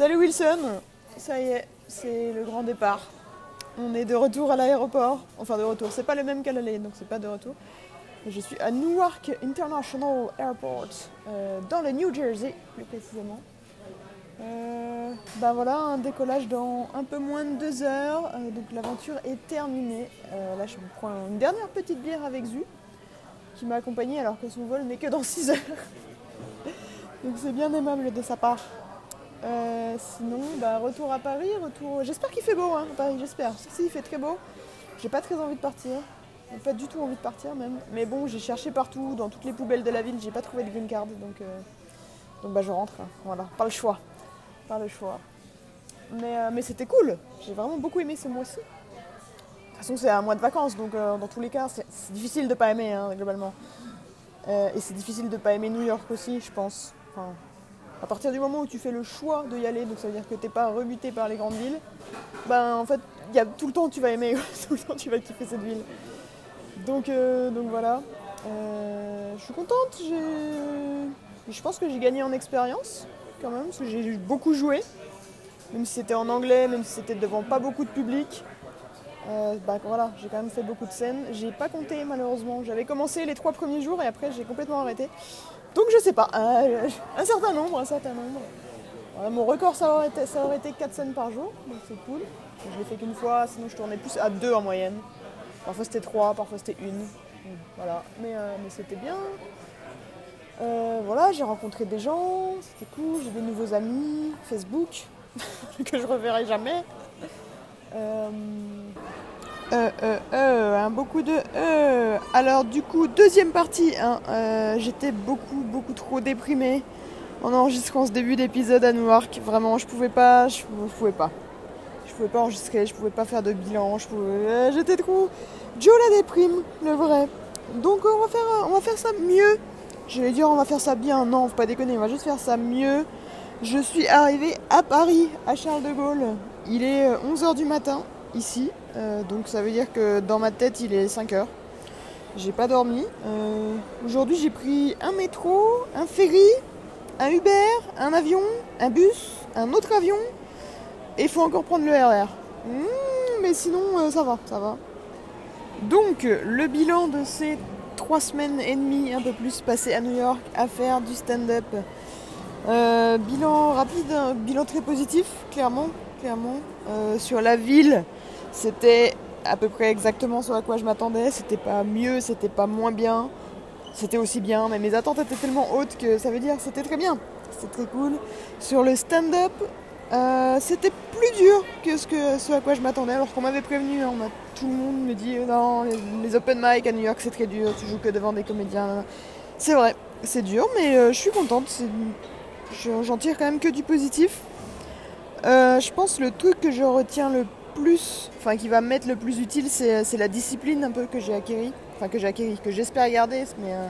Salut Wilson, ça y est, c'est le grand départ. On est de retour à l'aéroport, enfin de retour, c'est pas le même qu'à l'aller, donc c'est pas de retour. Je suis à Newark International Airport, euh, dans le New Jersey plus précisément. Ben voilà, un décollage dans un peu moins de deux heures, euh, donc l'aventure est terminée. Là je me prends une dernière petite bière avec Zu, qui m'a accompagnée alors que son vol n'est que dans 6 heures. donc c'est bien aimable de sa part. Euh, sinon, bah, retour à Paris, retour. J'espère qu'il fait beau hein, à Paris, j'espère. Si, il fait très beau. J'ai pas très envie de partir. Pas du tout envie de partir même. Mais bon, j'ai cherché partout, dans toutes les poubelles de la ville, j'ai pas trouvé de green card. Donc, euh, donc bah, je rentre. hein. Voilà, pas le choix. Pas le choix. Mais, euh, mais c'était cool. J'ai vraiment beaucoup aimé ce mois-ci. De toute façon, c'est un mois de vacances, donc dans tous les cas, c'est difficile de pas aimer, hein, globalement. Et c'est difficile de pas aimer New York aussi, je pense. Enfin, à partir du moment où tu fais le choix de y aller, donc ça veut dire que t'es pas rebuté par les grandes villes, ben en fait, y a tout le temps tu vas aimer, tout le temps tu vas kiffer cette ville. Donc, euh, donc voilà. Euh, je suis contente. Je pense que j'ai gagné en expérience quand même, parce que j'ai beaucoup joué, même si c'était en anglais, même si c'était devant pas beaucoup de public. Euh, bah voilà, j'ai quand même fait beaucoup de scènes. J'ai pas compté malheureusement. J'avais commencé les trois premiers jours et après j'ai complètement arrêté. Donc je sais pas, euh, un certain nombre, un certain nombre. Mon record ça aurait été, ça aurait été 4 scènes par jour, donc c'est cool. Je l'ai fait qu'une fois, sinon je tournais plus à deux en moyenne. Parfois c'était trois, parfois c'était une. Voilà, mais, euh, mais c'était bien. Euh, voilà, j'ai rencontré des gens, c'était cool, j'ai des nouveaux amis, Facebook, que je reverrai jamais. Euh, euh, euh, hein, beaucoup de euh. Alors du coup, deuxième partie, hein, euh, j'étais beaucoup, beaucoup trop déprimée en enregistrant ce début d'épisode à Newark. Vraiment, je pouvais pas, je, pouvais pas. Je pouvais pas enregistrer, je pouvais pas faire de bilan, je pouvais... euh, j'étais trop... Joe la déprime, le vrai. Donc on va faire, on va faire ça mieux. Je vais dire on va faire ça bien, non, faut pas déconner, on va juste faire ça mieux. Je suis arrivée à Paris, à Charles de Gaulle. Il est 11h du matin, ici. Euh, donc ça veut dire que dans ma tête, il est 5h. J'ai pas dormi. Euh, Aujourd'hui, j'ai pris un métro, un ferry, un Uber, un avion, un bus, un autre avion. Et il faut encore prendre le RR. Hmm, mais sinon, euh, ça va, ça va. Donc, le bilan de ces trois semaines et demie, un peu plus, passées à New York à faire du stand-up. Bilan rapide, un bilan très positif, clairement, clairement. Sur la ville, c'était à peu près exactement ce à quoi je m'attendais. C'était pas mieux, c'était pas moins bien. C'était aussi bien, mais mes attentes étaient tellement hautes que ça veut dire c'était très bien. C'était très cool. Sur le stand-up, euh, c'était plus dur que ce, que ce à quoi je m'attendais. Alors qu'on m'avait prévenu, hein, tout le monde me dit euh, non, les, open mic à New York c'est très dur, tu joues que devant des comédiens. C'est vrai, c'est dur, mais euh, je suis contente. J'en tire quand même que du positif. Je pense le truc que je retiens le enfin qui va m'être le plus utile, c'est c'est la discipline un peu que j'ai acquérie, enfin que j'ai que j'espère garder, euh,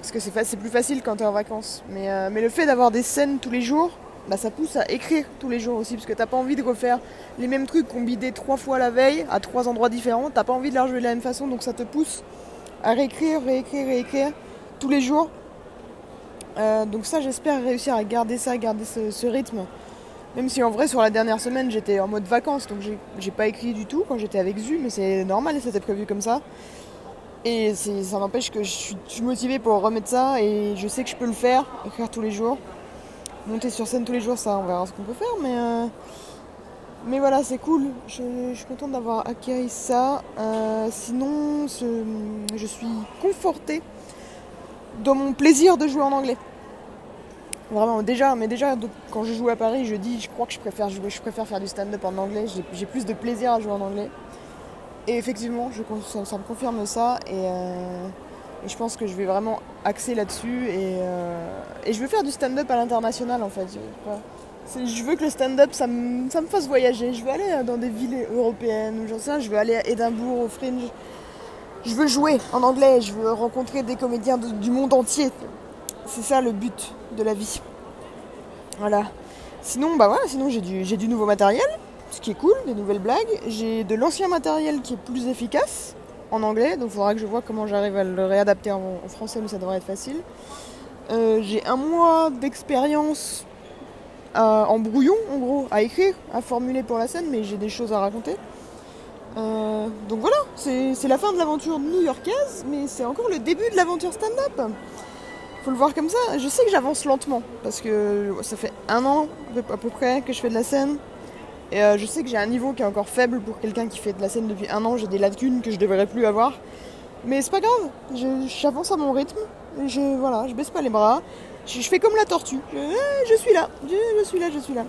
parce que c'est plus facile quand t'es en vacances. Mais, euh, mais le fait d'avoir des scènes tous les jours, bah, ça pousse à écrire tous les jours aussi, parce que t'as pas envie de refaire les mêmes trucs qu'on bidait trois fois la veille à trois endroits différents. T'as pas envie de les rejouer de la même façon, donc ça te pousse à réécrire, réécrire, réécrire tous les jours. Euh, donc ça, j'espère réussir à garder ça, garder ce, ce rythme. Même si en vrai, sur la dernière semaine, j'étais en mode vacances, donc j'ai- pas écrit du tout quand j'étais avec Zu, mais c'est normal, c'était prévu comme ça. Et ça n'empêche que je suis, motivée pour remettre ça et je sais que je peux le faire, écrire tous les jours. Monter sur scène tous les jours, ça, on verra ce qu'on peut faire, mais, euh, mais voilà, c'est cool. Je, suis contente d'avoir acquis ça. Euh, sinon, je suis confortée dans mon plaisir de jouer en anglais. Vraiment, déjà, mais déjà, quand je joue à Paris, je dis, je crois que je préfère jouer, je préfère faire du stand-up en anglais. J'ai- plus de plaisir à jouer en anglais. Et effectivement, ça, me confirme ça. Et, euh, et je pense que je vais vraiment axer là-dessus. Et, euh, et je veux faire du stand-up à l'international, en fait. Je, veux que le stand-up, ça me, fasse voyager. Je veux aller dans des villes européennes, ou j'en sais je veux aller à Édimbourg, au Fringe. Je veux jouer en anglais, je veux rencontrer des comédiens du monde entier. C'est ça le but de la vie. Voilà. Sinon, bah voilà, sinon j'ai du, nouveau matériel, ce qui est cool, des nouvelles blagues. J'ai de l'ancien matériel qui est plus efficace en anglais, donc il faudra que je vois comment j'arrive à le réadapter en, français, mais ça devrait être facile. Euh, j'ai un mois d'expérience en brouillon, en gros, à écrire, à formuler pour la scène, mais j'ai des choses à raconter. Euh, donc voilà, c'est la fin de l'aventure new-yorkaise, mais c'est encore le début de l'aventure stand-up. Faut le voir comme ça. Je sais que j'avance lentement, parce que ça fait un an à peu près que je fais de la scène. Et euh, je sais que j'ai un niveau qui est encore faible pour quelqu'un qui fait de la scène depuis un an. J'ai des lacunes que je devrais plus avoir. Mais c'est pas grave, j'avance à mon rythme. Je, voilà, je baisse pas les bras. Je, fais comme la tortue. Je, suis là, je, suis là, je suis là.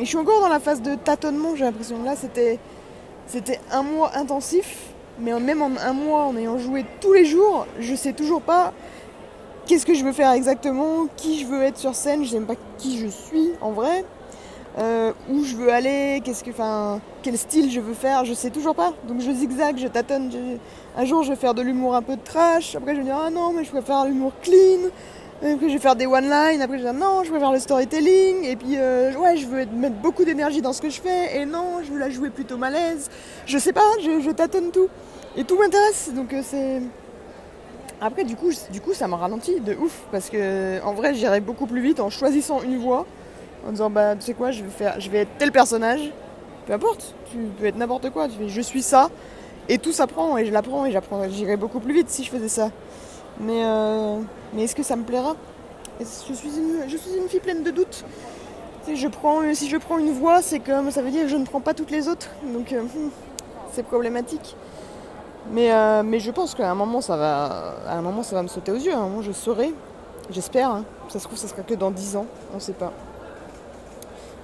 Et je suis encore dans la phase de tâtonnement, j'ai l'impression. Là, c'était c'était un mois intensif, mais même en un mois, en ayant joué tous les jours, je sais toujours pas qu'est-ce que je veux faire exactement, qui je veux être sur scène, je sais même pas qui je suis en vrai, euh, où je veux aller, que, quel style je veux faire, je sais toujours pas. Donc je zigzag, je tâtonne. Un jour, je vais faire de l'humour un peu de trash, après je vais dire ah non, mais je préfère l'humour clean. Après, je vais faire des one-line. Après, je vais dire non, je faire le storytelling. Et puis, euh, ouais, je veux mettre beaucoup d'énergie dans ce que je fais. Et non, je veux la jouer plutôt malaise. Je sais pas, je, tâtonne tout. Et tout m'intéresse. Donc, euh, c'est. Après, du coup, du coup, ça m'a ralenti de ouf. Parce que, en vrai, j'irais beaucoup plus vite en choisissant une voix. En disant, bah, tu sais quoi, je vais, faire, je vais être tel personnage. Peu importe, tu peux être n'importe quoi. Tu fais, je suis ça. Et tout s'apprend. Et je l'apprends. Et j'apprends. J'irais beaucoup plus vite si je faisais ça. Mais, euh, mais est-ce que ça me plaira? Je suis, une, je suis une fille pleine de doutes. Si je prends, si je prends une voix, c'est comme ça veut dire que je ne prends pas toutes les autres. Donc euh, hmm, c'est problématique. Mais, euh, mais je pense qu'à un moment ça va à un moment ça va me sauter aux yeux. À un moment je saurai. J'espère. Hein. Ça se trouve ça sera que dans 10 ans. On ne sait pas.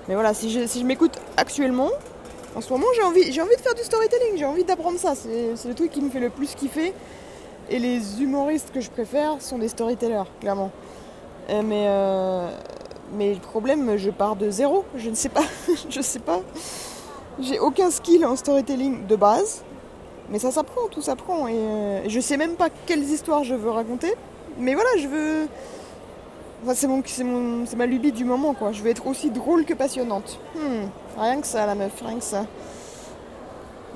Mais voilà, si je, si je m'écoute actuellement, en ce moment j'ai envie, j'ai envie de faire du storytelling, j'ai envie d'apprendre ça. C'est le truc qui me fait le plus kiffer. Et les humoristes que je préfère sont des storytellers, clairement. Euh, mais, euh, mais le problème, je pars de zéro. Je ne sais pas. je sais pas. J'ai aucun skill en storytelling de base. Mais ça s'apprend, tout s'apprend. Et euh, je sais même pas quelles histoires je veux raconter. Mais voilà, je veux. Enfin, c'est, c'est, ma lubie du moment, quoi. Je veux être aussi drôle que passionnante. Hmm, rien que ça, la meuf, rien que ça.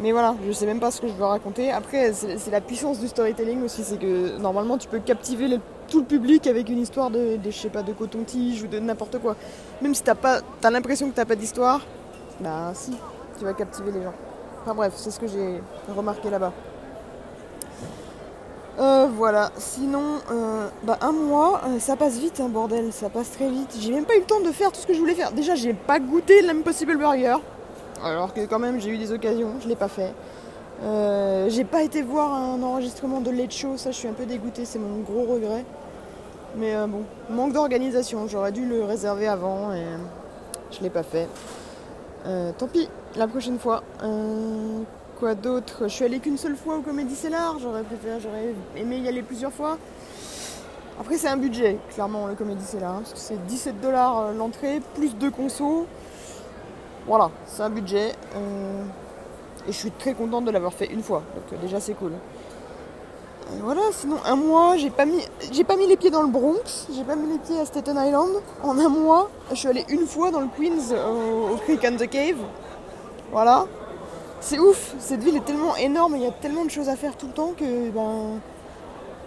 Mais voilà, je sais même pas ce que je veux raconter. Après, c'est la puissance du storytelling aussi, c'est que normalement tu peux captiver tout le public avec une histoire de, je sais pas, de coton-tige ou de n'importe quoi. Même si t'as pas, as l'impression que t'as pas d'histoire, bah si, tu vas captiver les gens. Enfin bref, c'est ce que j'ai remarqué là-bas. Euh, voilà, sinon, euh, bah un mois, euh, ça passe vite, hein, bordel, ça passe très vite. J'ai même pas eu le temps de faire tout ce que je voulais faire. Déjà, j'ai pas goûté l'Impossible Burger. Alors que quand même j'ai eu des occasions, je l'ai pas fait. Euh, j'ai pas été voir un enregistrement de Late Show, ça je suis un peu dégoûtée, c'est mon gros regret. Mais bon, manque d'organisation, j'aurais dû le réserver avant et je l'ai pas fait. Tant pis, la prochaine fois. quoi d'autre? Je suis allée qu'une seule fois au Comédie Cellar, j'aurais préféré, j'aurais aimé y aller plusieurs fois. Après c'est un budget, clairement le Comédie Cellar, hein, parce que c'est 17 dollars l'entrée, plus deux consos. Voilà, c'est un budget. Euh, et je suis très contente de l'avoir fait une fois. Donc euh, déjà c'est cool. voilà, sinon un mois, j'ai pas mis j'ai pas mis les pieds dans le Bronx, j'ai pas mis les pieds à Staten Island. En un mois, je suis allée une fois dans le Queens au, Creek and the Cave. Voilà. C'est ouf, cette ville est tellement énorme, il y a tellement de choses à faire tout le temps que ben.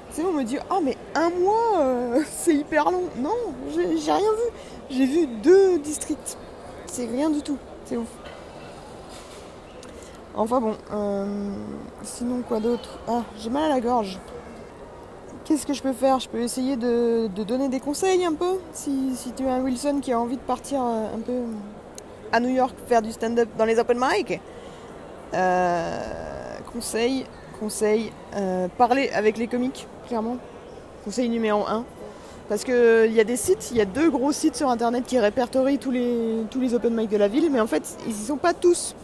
Tu sais, on me dit Ah mais un mois euh, c'est hyper long. Non, j'ai rien vu. J'ai vu deux districts. C'est rien du tout. C'est ouf. Enfin bon, euh, sinon quoi d'autre? Ah, j'ai mal à la gorge. Qu'est-ce que je peux faire? Je peux essayer de, donner des conseils un peu? Si, tu as un Wilson qui a envie de partir euh, un peu à New York faire du stand-up dans les open mic. Euh, conseil, conseil, parler avec les comiques, clairement. Conseil numéro 1. Parce qu'il y a des sites, il y a deux gros sites sur internet qui répertorient tous les, tous les open mic de la ville, mais en fait, ils n'y sont pas tous.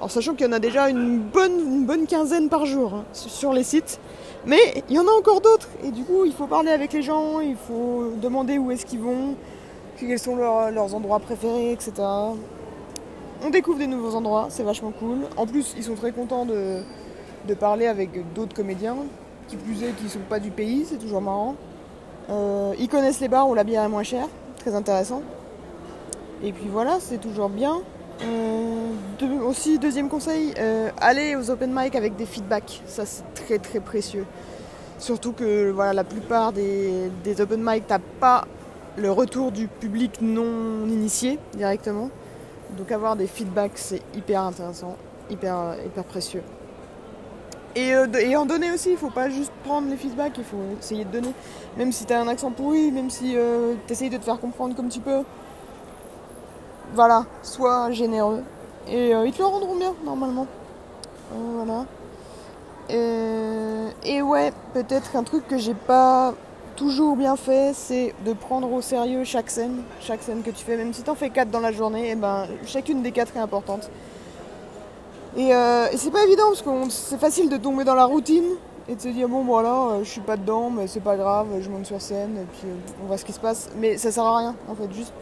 En sachant qu'il y en a déjà une bonne, une bonne quinzaine par jour hein, sur les sites. Mais il y en a encore d'autres. Et du coup, il faut parler avec les gens, il faut demander où est-ce qu'ils vont, quels sont leurs, endroits préférés, etc. On découvre des nouveaux endroits, c'est vachement cool. En plus, ils sont très contents de, parler avec d'autres comédiens, qui plus est, qui ne sont pas du pays, c'est toujours marrant. Euh, ils connaissent les bars où la bière est moins chère, très intéressant. Et puis voilà, c'est toujours bien. Euh, aussi, deuxième conseil, euh, allez aux open mic avec des feedbacks. Ça, c'est très très précieux. Surtout que voilà, la plupart des, open mic, t'as pas le retour du public non initié directement. Donc avoir des feedbacks, c'est hyper intéressant, hyper, hyper précieux. Et, euh, et, en donner aussi, il faut pas juste prendre les feedbacks, il faut essayer de donner. Même si tu as un accent pourri, même si euh, tu essayes de te faire comprendre comme tu peux. Voilà, sois généreux. Et euh, ils te le rendront bien, normalement. voilà. Et, et ouais, peut-être un truc que j'ai pas toujours bien fait, c'est de prendre au sérieux chaque scène, chaque scène que tu fais. Même si tu en fais 4 dans la journée, et eh ben, chacune des 4 est importante. Euh, et, c'est pas évident parce que c'est facile de tomber dans la routine et de se dire bon voilà euh, je suis pas dedans mais c'est pas grave je monte sur scène et puis euh, on voit ce qui se passe mais ça sert à rien en fait juste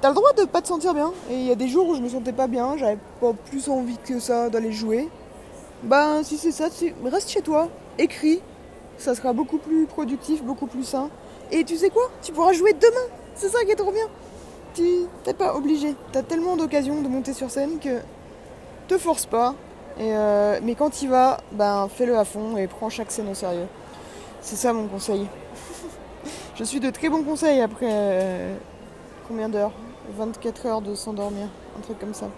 t'as le droit de pas te sentir bien et il y a des jours où je me sentais pas bien j'avais pas plus envie que ça d'aller jouer ben si c'est ça reste chez toi écris ça sera beaucoup plus productif beaucoup plus sain et tu sais quoi? Tu pourras jouer demain c'est ça qui est trop bien tu t'es pas obligé t'as tellement d'occasions de monter sur scène que te force pas. Euh, mais quand il va, ben fais-le à fond et prends chaque scène au sérieux. C'est ça mon conseil. je suis de très bons conseils après euh, combien d'heures? 24 heures de s'endormir, un truc comme ça.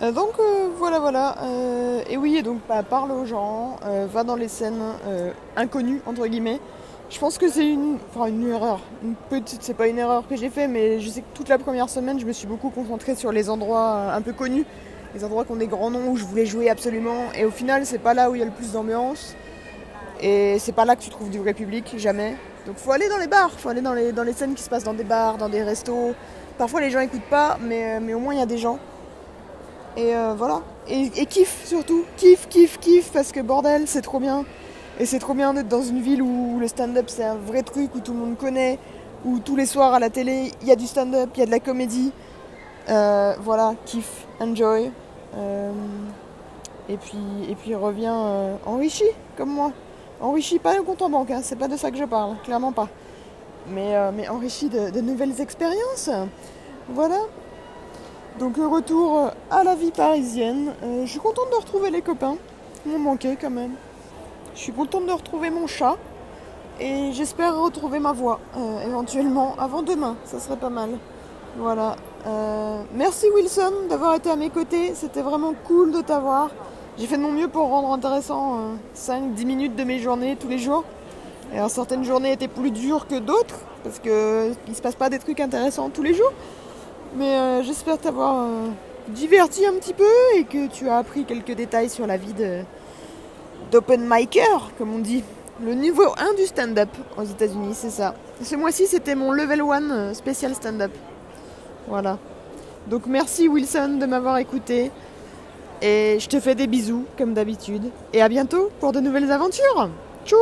Euh, donc voilà voilà. et oui, donc bah, parle aux gens, va dans les scènes inconnues entre guillemets. Je pense que c'est une, enfin une erreur, une petite, c'est pas une erreur que j'ai fait, mais je sais que toute la première semaine, je me suis beaucoup concentrée sur les endroits un peu connus les endroits qui ont des grands noms où je voulais jouer absolument. Et au final, c'est pas là où il y a le plus d'ambiance. Et c'est pas là que tu trouves du vrai public, jamais. Donc faut aller dans les bars, faut aller dans les, dans les scènes qui se passent dans des bars, dans des restos. Parfois les gens écoutent pas, mais au moins il y a des gens. Et euh, voilà. Et, surtout. Kiff, kiff, kiff, parce que bordel, c'est trop bien. Et c'est trop bien d'être dans une ville où le stand-up c'est un vrai truc, où tout le monde connaît, où tous les soirs à la télé il y a du stand-up, il y a de la comédie. Euh, voilà, kiff, enjoy. Euh, et puis, et puis revient euh, enrichi, comme moi. Enrichi, pas un compte en banque, hein, c'est pas de ça que je parle, clairement pas. Mais, mais enrichi de, nouvelles expériences. Voilà. Donc retour à la vie parisienne. je suis contente de retrouver les copains. Ils m'ont manqué quand même. Je suis contente de retrouver mon chat. Et j'espère retrouver ma voix éventuellement avant demain. Ça serait pas mal. Voilà. Euh, merci Wilson d'avoir été à mes côtés. C'était vraiment cool de t'avoir. J'ai fait de mon mieux pour rendre intéressant 5-10 euh, minutes de mes journées tous les jours. Alors, certaines journées étaient plus dures que d'autres parce qu'il ne se passe pas des trucs intéressants tous les jours. Mais euh, j'espère t'avoir diverti un petit peu et que tu as appris quelques détails sur la vie d'open micer, comme on dit. Le niveau 1 du stand-up aux États-Unis, c'est ça. Ce mois-ci, c'était mon level 1 spécial stand-up. Voilà. Donc merci Wilson de m'avoir écouté. Et je te fais des bisous comme d'habitude. Et à bientôt pour de nouvelles aventures. Tchou